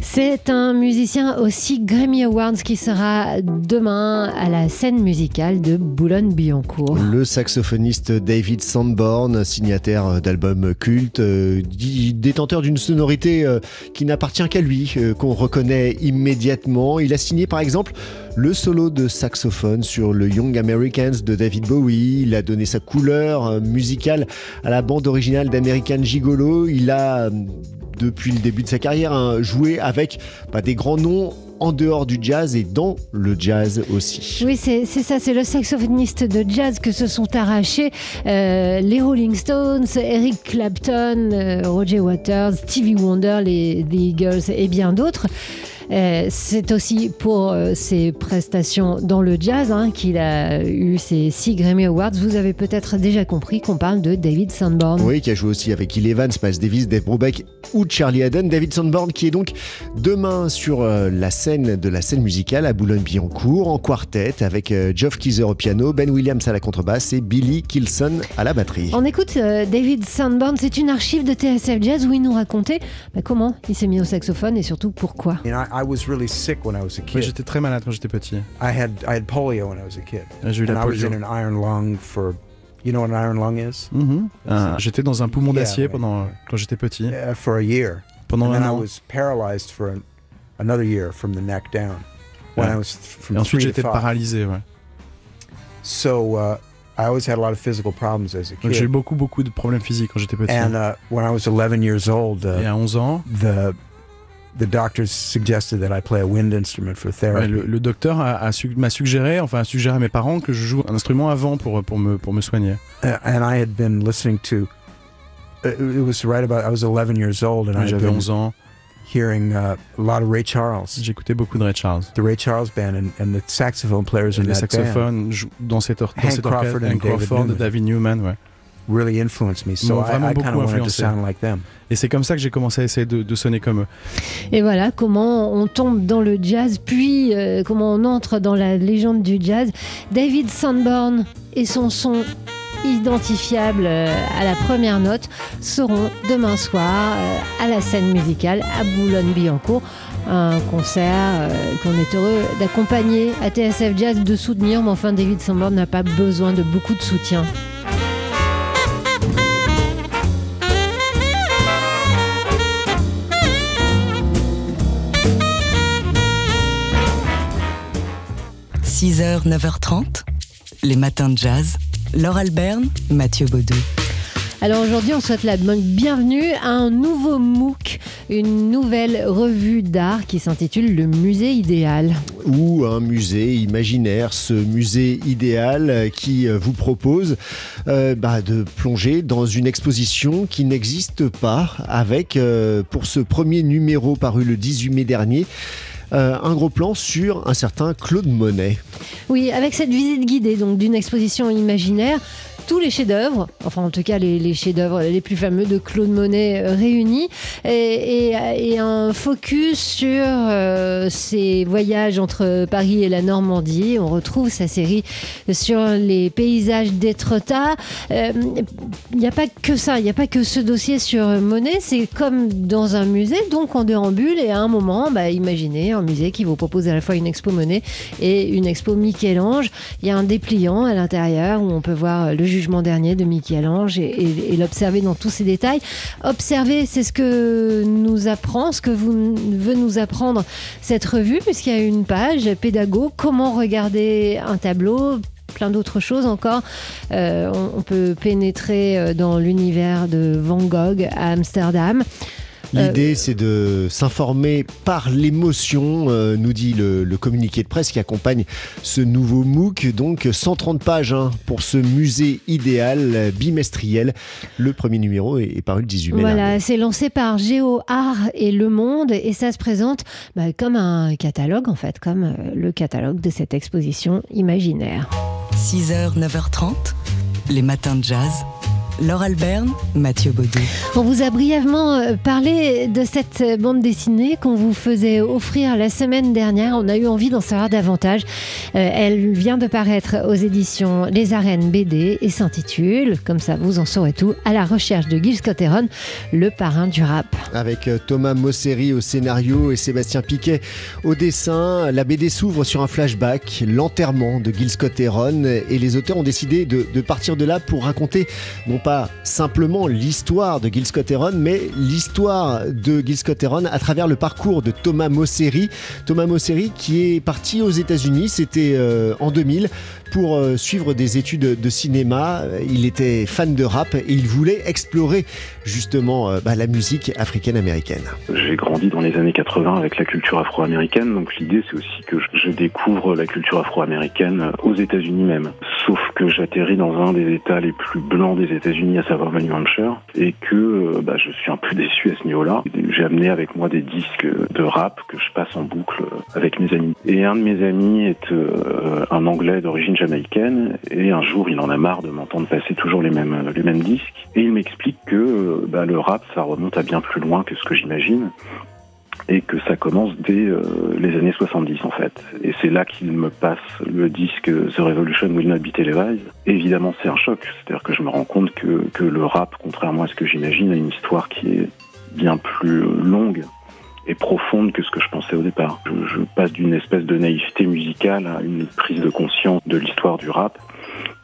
C'est un musicien aussi Grammy Awards qui sera demain à la scène musicale de Boulogne-Billancourt. Le saxophoniste David Sanborn, signataire d'albums cultes, euh, détenteur d'une sonorité euh, qui n'appartient qu'à lui, euh, qu'on reconnaît immédiatement. Il a signé par exemple le solo de saxophone sur le Young Americans de David Bowie. Il a donné sa couleur musicale à la bande originale d'American Gigolo. Il a depuis le début de sa carrière, hein, avec bah, des grands noms en dehors du jazz et dans le jazz aussi. Oui, c'est ça, c'est le saxophoniste de jazz que se sont arrachés euh, les Rolling Stones, Eric Clapton, euh, Roger Waters, Stevie Wonder, les, les Eagles et bien d'autres. Euh, c'est aussi pour euh, ses prestations dans le jazz hein, qu'il a eu ses six Grammy Awards. Vous avez peut-être déjà compris qu'on parle de David Sanborn. Oui, qui a joué aussi avec Hill Evans, Miles Davis, Dave Brubeck ou Charlie Haddon. David Sanborn qui est donc demain sur euh, la scène de la scène musicale à Boulogne-Billancourt en quartet avec Geoff Keezer au piano, Ben Williams à la contrebasse et Billy Kilson à la batterie. On écoute David Sanborn, c'est une archive de TSF Jazz où il nous racontait bah, comment il s'est mis au saxophone et surtout pourquoi. I was really sick when I was a kid. J'étais très malade quand j'étais petit. I had I had polio when I was a kid. J'ai eu la and I was polio. in an iron lung for you know what an iron lung is? Mhm. Ah, j'étais dans un poumon Yeah, d'acier right, pendant right. quand j'étais petit. Uh, for a year. Pendant and un I an. was paralyzed for an, another year from the neck down. When Ouais. I was from Et ensuite j'étais paralysé. Ouais. So uh, I always had a lot of physical problems as a Donc j'ai eu kid. beaucoup beaucoup de problèmes physiques quand j'étais petit. And uh, when I was 11 years old, Et uh, à 11 ans, the the doctors suggested that I play a wind instrument for ouais, therapy. le, le docteur a, a su- m'a suggéré, enfin a suggéré à mes parents que je joue un instrument avant pour pour me pour me soigner. Uh, and I had been listening to. uh, It was right about. I was 11 years old, and I had J'avais been 11 ans. hearing uh, a lot of Ray Charles, J'écoutais beaucoup de Ray Charles. the Ray Charles band, and, and the saxophone players in Les that saxophones dans cette or- dans Hank cet orchestre, Crawford and Crawford, David David Newman, ouais. Really influenced me. So I, vraiment I kind beaucoup of wanted to influencé. sound like them. Et c'est comme ça que j'ai commencé à essayer de, de sonner comme eux. Et voilà comment on tombe dans le jazz, puis euh, comment on entre dans la légende du jazz. David Sanborn et son son identifiable euh, à la première note seront demain soir euh, à la scène musicale à Boulogne-Billancourt. Un concert qu'on est heureux d'accompagner à TSF Jazz, de soutenir, mais enfin David Sanborn n'a pas besoin de beaucoup de soutien. – 6h, 9h30, les matins de jazz. Laure Alberne, Mathieu Baudou. Alors aujourd'hui, on souhaite la bienvenue à un nouveau MOOC, une nouvelle revue d'art qui s'intitule Le Musée Idéal. ou un musée imaginaire, ce musée idéal qui vous propose euh, bah, de plonger dans une exposition qui n'existe pas avec, euh, pour ce premier numéro paru le 18 mai dernier, euh, un gros plan sur un certain Claude Monet. Oui, avec cette visite guidée donc d'une exposition imaginaire, tous les chefs-d'œuvre, enfin en tout cas les, chefs-d'œuvre les plus fameux de Claude Monet euh, réunis, et, un focus sur euh, ses voyages entre Paris et la Normandie. On retrouve sa série sur les paysages d'Étretat. Euh, Il n'y a pas que ça, il n'y a pas que ce dossier sur Monet, c'est comme dans un musée, donc on déambule et à un moment, bah, imaginez un musée qui vous propose à la fois une expo Monet et une expo Michel-Ange. Il y a un dépliant à l'intérieur où on peut voir le jugement dernier de Michel-Ange et, l'observer dans tous ses détails. Observer, c'est ce que nous apprend, ce que vous, veut nous apprendre cette revue, puisqu'il y a une page pédago, comment regarder un tableau plein d'autres choses encore. Euh, on, on peut pénétrer euh, dans l'univers de Van Gogh à Amsterdam. L'idée, c'est de s'informer par l'émotion, euh, nous dit le, le communiqué de presse qui accompagne ce nouveau MOOC. Donc 130 pages hein, pour ce musée idéal euh, bimestriel. Le premier numéro est, est paru le 18 mai. Voilà, c'est lancé par Géo Art et Le Monde et ça se présente bah, comme un catalogue en fait, comme euh, le catalogue de cette exposition imaginaire. 6h, 9h30, les matins de jazz. Laure Alberne, Mathieu Baudou. On vous a brièvement euh, parlé de cette bande dessinée qu'on vous faisait offrir la semaine dernière. On a eu envie d'en savoir davantage. Euh, elle vient de paraître aux éditions Les Arènes BD et s'intitule, comme ça vous en saurez tout, à la recherche de Gil Scott le parrain du rap. Avec euh, Thomas Mosseri au scénario et Sébastien Piquet au dessin, la BD s'ouvre sur un flashback, l'enterrement de Gil Scott Heron, et les auteurs ont décidé de, de partir de là pour raconter non pas simplement l'histoire de Gil Scott Heron, mais l'histoire de Gil Scott Heron à travers le parcours de Thomas Mosseri. Thomas Mosseri qui est parti aux États-Unis, c'était euh, en 2000, pour euh, suivre des études de cinéma. Il était fan de rap et il voulait explorer justement euh, bah, la musique africaine-américaine. J'ai grandi dans les années 80 avec la culture afro-américaine, donc l'idée c'est aussi que je découvre la culture afro-américaine aux États-Unis même. Sauf que j'atterris dans un des États les plus blancs des États-Unis, à savoir New Hampshire, et que euh, bah, je suis un peu déçu à ce niveau-là. J'ai amené avec moi des disques de rap que je passe en boucle avec mes amis. Et un de mes amis est un Anglais d'origine jamaïcaine et un jour il en a marre de m'entendre passer toujours les mêmes, les mêmes disques et il m'explique que bah, le rap ça remonte à bien plus loin que ce que j'imagine et que ça commence dès euh, les années 70 en fait. Et c'est là qu'il me passe le disque The Revolution Will Not Be Televised. évidemment c'est un choc, c'est-à-dire que je me rends compte que, que le rap, contrairement à ce que j'imagine, a une histoire qui est bien plus longue et profonde que ce que je pensais au départ. Je, passe d'une espèce de naïveté musicale à une prise de conscience de l'histoire du rap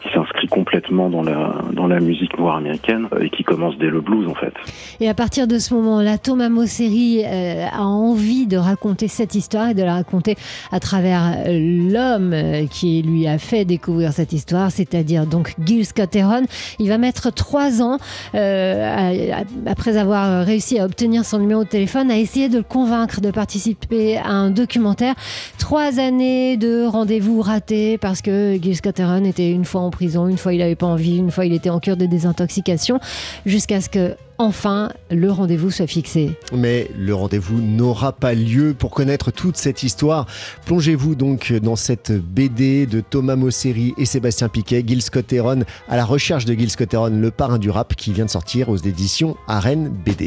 qui s'inscrit complètement dans la, dans la musique noire américaine et qui commence dès le blues en fait. Et à partir de ce moment-là, Thomas Mosseri euh, a envie de raconter cette histoire et de la raconter à travers euh, l'homme euh, qui lui a fait découvrir cette histoire, c'est-à-dire donc Gil Scott Heron. Il va mettre trois ans, après avoir réussi à obtenir son numéro de téléphone, à essayer de le convaincre de participer à un documentaire. Trois années de rendez-vous ratés parce que Gil Scott Heron était une fois en une fois il n'avait pas envie, une fois il était en cure de désintoxication, jusqu'à ce que enfin le rendez-vous soit fixé. Mais le rendez-vous n'aura pas lieu. Pour connaître toute cette histoire, plongez-vous donc dans cette BD de Thomas Mosseri et Sébastien Piquet, Gil Scott Heron, à la recherche de Gil Scott Heron, le parrain du rap, qui vient de sortir aux éditions Arène BD.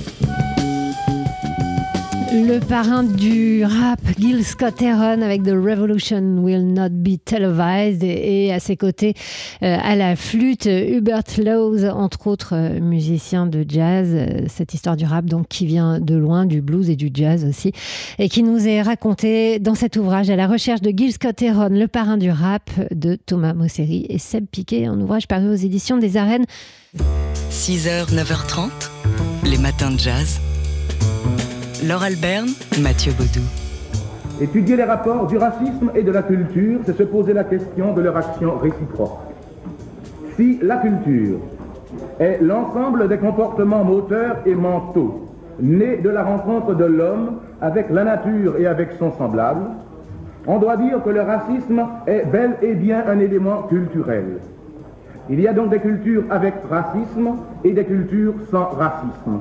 Le parrain du rap, Gil Scott Heron, avec The Revolution Will Not Be Televised, et à ses côtés, euh, à la flûte, Hubert Laws, entre autres euh, musiciens de jazz. Euh, cette histoire du rap, donc, qui vient de loin, du blues et du jazz aussi, et qui nous est racontée dans cet ouvrage à la recherche de Gil Scott Heron, le parrain du rap de Thomas Mosseri et Seb Piquet, un ouvrage paru aux éditions des Arènes. 6h, 9h30, les matins de jazz. Laure Alberne, Mathieu Baudou. Étudier les rapports du racisme et de la culture, c'est se poser la question de leur action réciproque. Si la culture est l'ensemble des comportements moteurs et mentaux nés de la rencontre de l'homme avec la nature et avec son semblable, on doit dire que le racisme est bel et bien un élément culturel. Il y a donc des cultures avec racisme et des cultures sans racisme.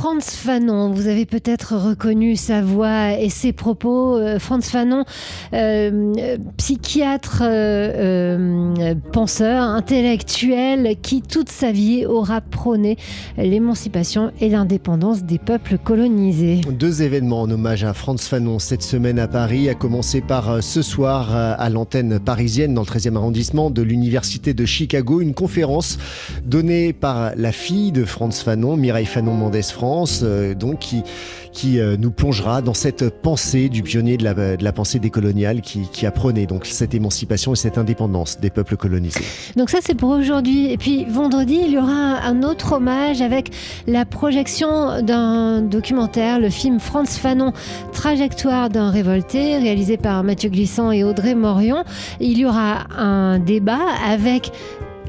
Franz Fanon, vous avez peut-être reconnu sa voix et ses propos. Euh, Franz Fanon, euh, psychiatre, euh, penseur, intellectuel, qui toute sa vie aura prôné l'émancipation et l'indépendance des peuples colonisés. Deux événements en hommage à Franz Fanon cette semaine à Paris, à commencer par ce soir à l'antenne parisienne dans le 13e arrondissement de l'Université de Chicago, une conférence donnée par la fille de Franz Fanon, Mireille Fanon Mendès France, euh, donc qui, qui euh, nous plongera dans cette pensée du pionnier de la, pensée décoloniale qui, qui apprenait donc cette émancipation et cette indépendance des peuples colonisés. Donc ça c'est pour aujourd'hui. Et puis vendredi, il y aura un autre hommage avec la projection d'un documentaire, le film Franz Fanon, Trajectoire d'un révolté, réalisé par Mathieu Glissant et Audrey Morion. Il y aura un débat avec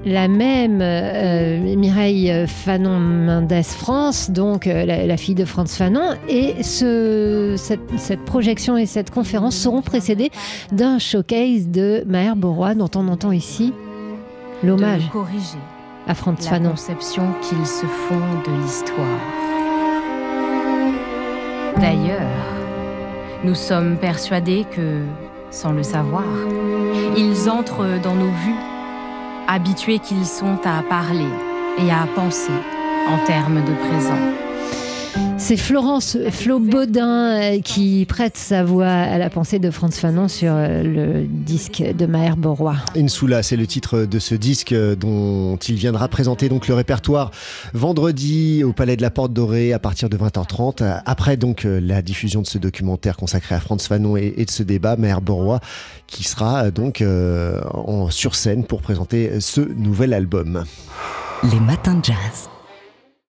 la même euh, Mireille Fanon Mendes France, donc euh, la, la fille de Franz Fanon, et ce, cette, cette projection et cette conférence seront précédées d'un showcase de Maher Borois dont on entend ici l'hommage à Franz la Fanon. conception qu'ils se font de l'histoire. D'ailleurs, nous sommes persuadés que, sans le savoir, ils entrent dans nos vues, habitués qu'ils sont à parler et à penser en termes de présent. C'est Florence Flo Baudin euh, qui prête sa voix à la pensée de Franz Fanon sur euh, le disque de Maher Borois. Insula, c'est le titre de ce disque euh, dont il viendra présenter donc le répertoire vendredi au Palais de la Porte Dorée à partir de 20h30. Euh, Après donc la diffusion de ce documentaire consacré à Franz Fanon et, de ce débat, Maher Borois qui sera donc en, sur scène pour présenter ce nouvel album. Les matins de jazz.